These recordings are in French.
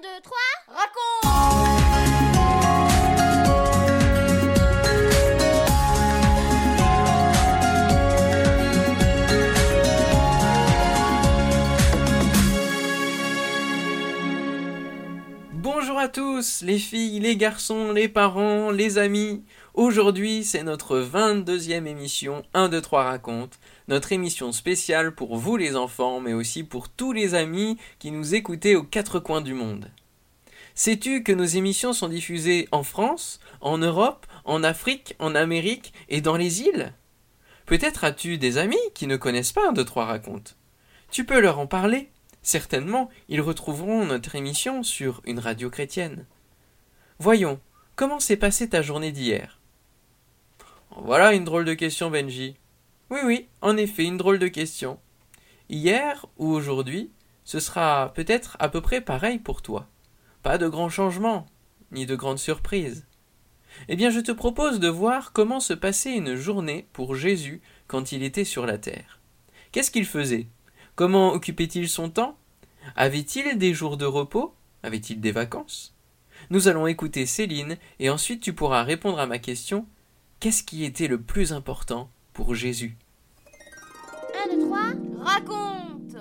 2, 3, tous, les filles, les garçons, les parents, les amis. Aujourd'hui, c'est notre 22e émission 1, 2, 3 raconte, notre émission spéciale pour vous les enfants, mais aussi pour tous les amis qui nous écoutez aux quatre coins du monde. Sais-tu que nos émissions sont diffusées en France, en Europe, en Afrique, en Amérique et dans les îles? Peut-être as-tu des amis qui ne connaissent pas 1, 2, 3 raconte. Tu peux leur en parler. Certainement, ils retrouveront notre émission sur une radio chrétienne. Voyons, comment s'est passée ta journée d'hier? Voilà une drôle de question, Benji. Oui, oui, en effet, une drôle de question. Hier ou aujourd'hui, ce sera peut-être à peu près pareil pour toi. Pas de grands changements, ni de grandes surprises. Eh bien, je te propose de voir comment se passait une journée pour Jésus quand il était sur la terre. Qu'est-ce qu'il faisait? Comment occupait-il son temps? Avait-il des jours de repos? Avait-il des vacances? Nous allons écouter Céline et ensuite tu pourras répondre à ma question Qu'est-ce qui était le plus important pour Jésus? 1, 2, 3, raconte!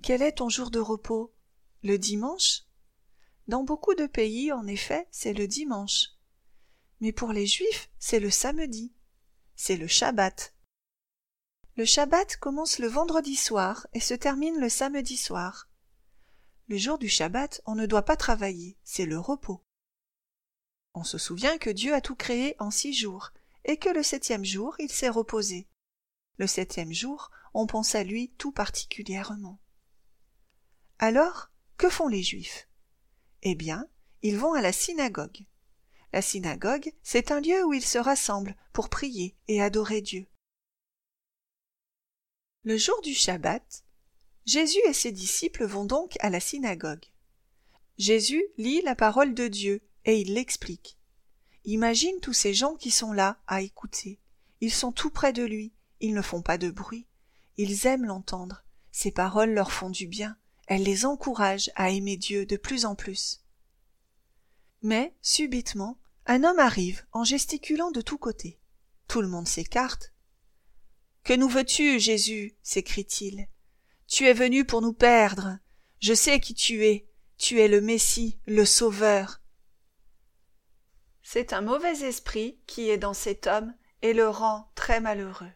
Quel est ton jour de repos? Le dimanche? Dans beaucoup de pays, en effet, c'est le dimanche. Mais pour les juifs, c'est le samedi. C'est le Shabbat. Le Shabbat commence le vendredi soir et se termine le samedi soir. Le jour du Shabbat, on ne doit pas travailler, c'est le repos. On se souvient que Dieu a tout créé en six jours, et que le septième jour, il s'est reposé. Le septième jour, on pense à lui tout particulièrement. Alors, que font les Juifs? Eh bien, ils vont à la synagogue. La synagogue, c'est un lieu où ils se rassemblent pour prier et adorer Dieu. Le jour du Shabbat, Jésus et ses disciples vont donc à la synagogue. Jésus lit la parole de Dieu et il l'explique. Imagine tous ces gens qui sont là à écouter. Ils sont tout près de lui, ils ne font pas de bruit. Ils aiment l'entendre. Ses paroles leur font du bien. Elles les encouragent à aimer Dieu de plus en plus. Mais, subitement, un homme arrive en gesticulant de tous côtés. Tout le monde s'écarte. Que nous veux-tu, Jésus? s'écrie-t-il. Tu es venu pour nous perdre. Je sais qui tu es. Tu es le Messie, le Sauveur. C'est un mauvais esprit qui est dans cet homme et le rend très malheureux.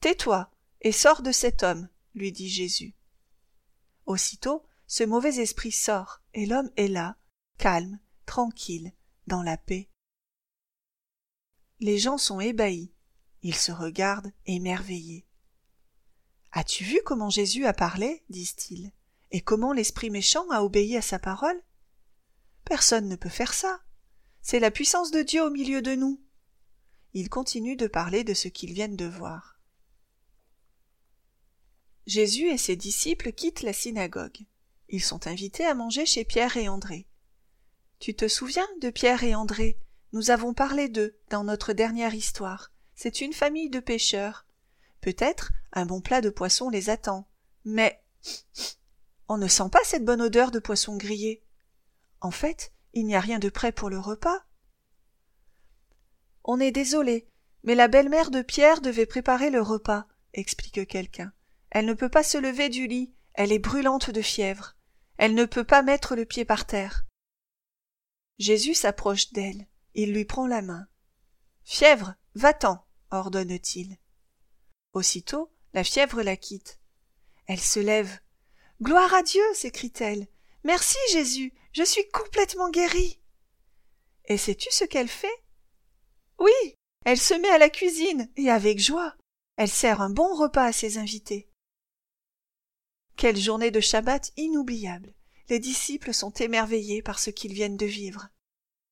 Tais-toi et sors de cet homme, lui dit Jésus. Aussitôt, ce mauvais esprit sort et l'homme est là, calme, tranquille, dans la paix. Les gens sont ébahis. Ils se regardent émerveillés. As-tu vu comment Jésus a parlé? disent-ils, et comment l'esprit méchant a obéi à sa parole? Personne ne peut faire ça. C'est la puissance de Dieu au milieu de nous. Ils continuent de parler de ce qu'ils viennent de voir. Jésus et ses disciples quittent la synagogue. Ils sont invités à manger chez Pierre et André. Tu te souviens de Pierre et André? Nous avons parlé d'eux dans notre dernière histoire. C'est une famille de pêcheurs. Peut-être un bon plat de poisson les attend. Mais on ne sent pas cette bonne odeur de poisson grillé. En fait, il n'y a rien de prêt pour le repas. On est désolé, mais la belle-mère de Pierre devait préparer le repas, explique quelqu'un. Elle ne peut pas se lever du lit, elle est brûlante de fièvre. Elle ne peut pas mettre le pied par terre. Jésus s'approche d'elle. Il lui prend la main. Fièvre, va-t'en, ordonne-t-il. Aussitôt, la fièvre la quitte. Elle se lève. Gloire à Dieu, s'écrie-t-elle. Merci, Jésus, je suis complètement guérie. Et sais-tu ce qu'elle fait? Oui, elle se met à la cuisine, et avec joie. Elle sert un bon repas à ses invités. Quelle journée de Shabbat inoubliable. Les disciples sont émerveillés par ce qu'ils viennent de vivre.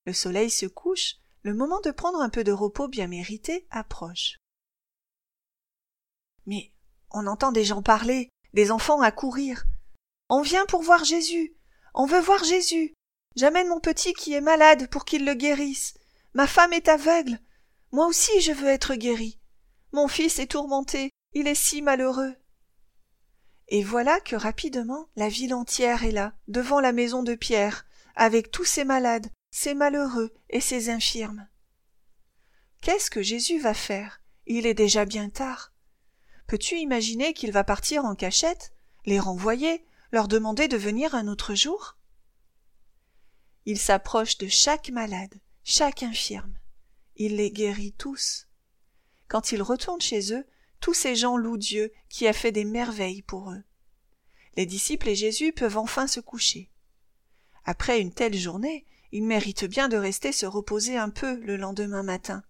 Le soleil se couche, le moment de prendre un peu de repos bien mérité approche. Mais on entend des gens parler, des enfants accourir. On vient pour voir Jésus. On veut voir Jésus. J'amène mon petit qui est malade pour qu'il le guérisse. Ma femme est aveugle. Moi aussi je veux être guéri. Mon fils est tourmenté. Il est si malheureux. Et voilà que rapidement la ville entière est là, devant la maison de Pierre, avec tous ses malades, ses malheureux et ses infirmes. Qu'est-ce que Jésus va faire? Il est déjà bien tard. Peux-tu imaginer qu'il va partir en cachette, les renvoyer, leur demander de venir un autre jour? Il s'approche de chaque malade, chaque infirme. Il les guérit tous. Quand il retourne chez eux, tous ces gens louent Dieu qui a fait des merveilles pour eux. Les disciples et Jésus peuvent enfin se coucher. Après une telle journée, ils méritent bien de rester se reposer un peu le lendemain matin.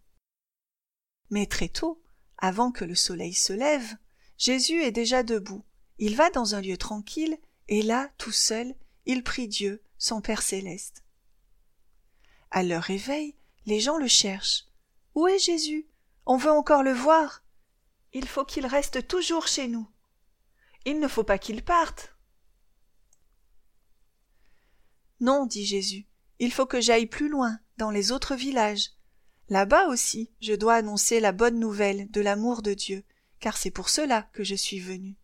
Mais très tôt, avant que le soleil se lève, Jésus est déjà debout. Il va dans un lieu tranquille, et là, tout seul, il prie Dieu, son Père céleste. À leur réveil, les gens le cherchent. Où est Jésus? On veut encore le voir. Il faut qu'il reste toujours chez nous. Il ne faut pas qu'il parte. Non, dit Jésus, il faut que j'aille plus loin, dans les autres villages. Là-bas aussi, je dois annoncer la bonne nouvelle de l'amour de Dieu, car c'est pour cela que je suis venu.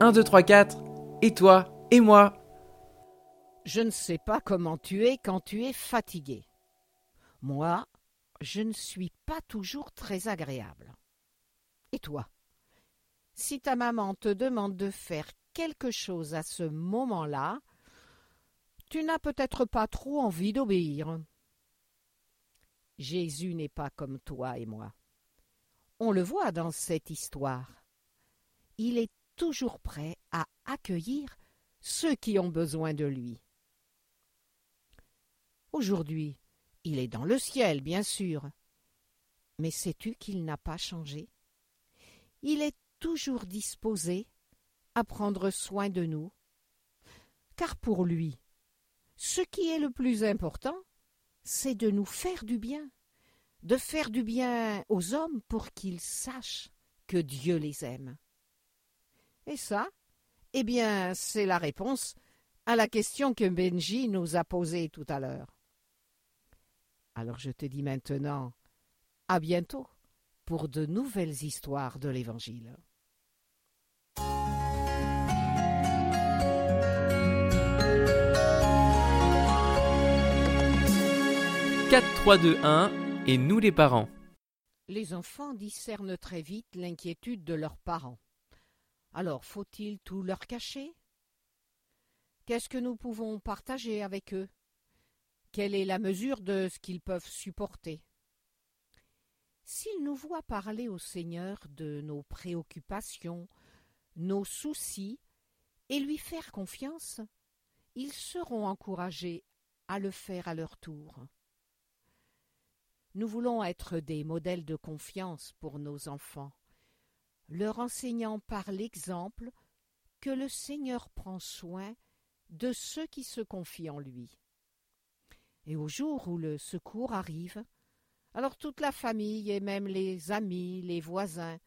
Un, deux, trois, quatre. Et toi et moi? Je ne sais pas comment tu es quand tu es fatigué. Moi, je ne suis pas toujours très agréable. Et toi? Si ta maman te demande de faire quelque chose à ce moment-là, tu n'as peut-être pas trop envie d'obéir. Jésus n'est pas comme toi et moi. On le voit dans cette histoire. Il est toujours prêt à accueillir ceux qui ont besoin de lui. Aujourd'hui, il est dans le ciel, bien sûr. Mais sais-tu qu'il n'a pas changé? Il est toujours disposé à prendre soin de nous. Car pour lui, ce qui est le plus important, c'est de nous faire du bien, de faire du bien aux hommes pour qu'ils sachent que Dieu les aime. Et ça, eh bien, c'est la réponse à la question que Benji nous a posée tout à l'heure. Alors je te dis maintenant à bientôt pour de nouvelles histoires de l'Évangile. Quatre, trois, deux, un, et nous les parents. Les enfants discernent très vite l'inquiétude de leurs parents. Alors faut-il tout leur cacher? Qu'est-ce que nous pouvons partager avec eux? Quelle est la mesure de ce qu'ils peuvent supporter? S'ils nous voient parler au Seigneur de nos préoccupations, nos soucis, et lui faire confiance, ils seront encouragés à le faire à leur tour. Nous voulons être des modèles de confiance pour nos enfants leur enseignant par l'exemple que le Seigneur prend soin de ceux qui se confient en lui. Et au jour où le secours arrive, alors toute la famille et même les amis, les voisins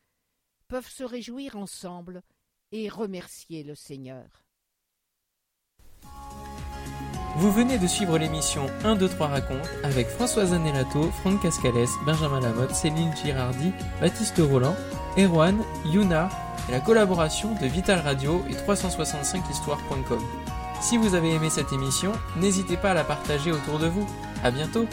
peuvent se réjouir ensemble et remercier le Seigneur. Vous venez de suivre l'émission 1, 2, 3 raconte avec Françoise Anelato, Franck Cascales, Benjamin Lamotte, Céline Girardi, Baptiste Roland, Erwan, Yuna et la collaboration de Vital Radio et 365histoire.com. Si vous avez aimé cette émission, n'hésitez pas à la partager autour de vous. À bientôt!